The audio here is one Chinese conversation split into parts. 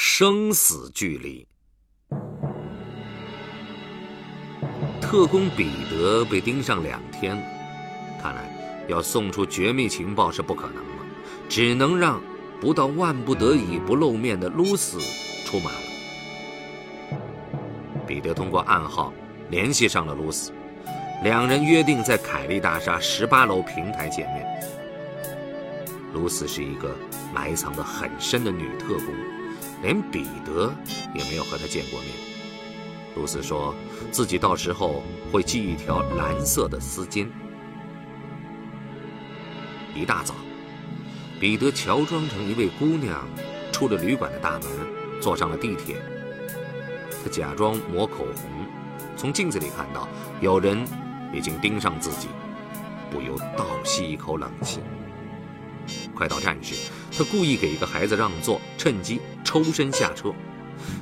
生死距离。特工彼得被盯上两天，看来要送出绝密情报是不可能了，只能让不到万不得已不露面的露丝出马了。彼得通过暗号联系上了露丝，两人约定在凯利大厦十八楼平台见面。露丝是一个埋藏得很深的女特工。连彼得也没有和他见过面。露丝说自己到时候会系一条蓝色的丝巾。一大早，彼得乔装成一位姑娘，出了旅馆的大门，坐上了地铁。他假装抹口红，从镜子里看到有人已经盯上自己，不由倒吸一口冷气。快到站时，他故意给一个孩子让座，趁机抽身下车。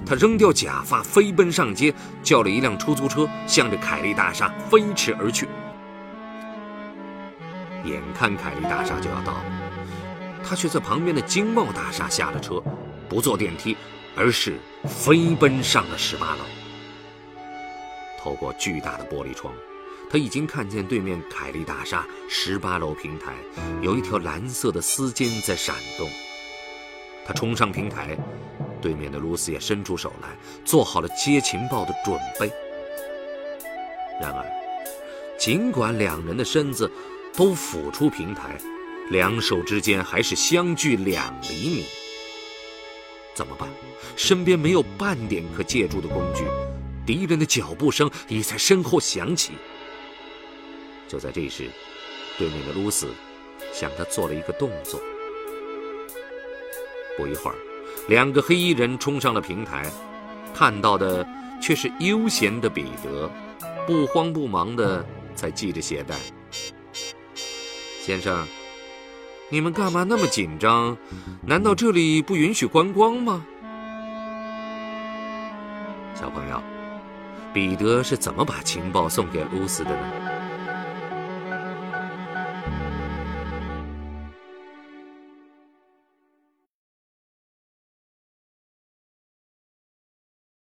他扔掉假发，飞奔上街，叫了一辆出租车，向着凯利大厦飞驰而去。眼看凯利大厦就要到了，他却在旁边的经贸大厦下了车，不坐电梯，而是飞奔上了十八楼。透过巨大的玻璃窗。他已经看见对面凯利大厦十八楼平台有一条蓝色的丝巾在闪动。他冲上平台，对面的露丝也伸出手来，做好了接情报的准备。然而，尽管两人的身子都俯出平台，两手之间还是相距两厘米。怎么办？身边没有半点可借助的工具，敌人的脚步声已在身后响起。就在这时，对面的露丝向他做了一个动作。不一会儿，两个黑衣人冲上了平台，看到的却是悠闲的彼得，不慌不忙的在系着鞋带。先生，你们干嘛那么紧张？难道这里不允许观光吗？小朋友，彼得是怎么把情报送给露丝的呢？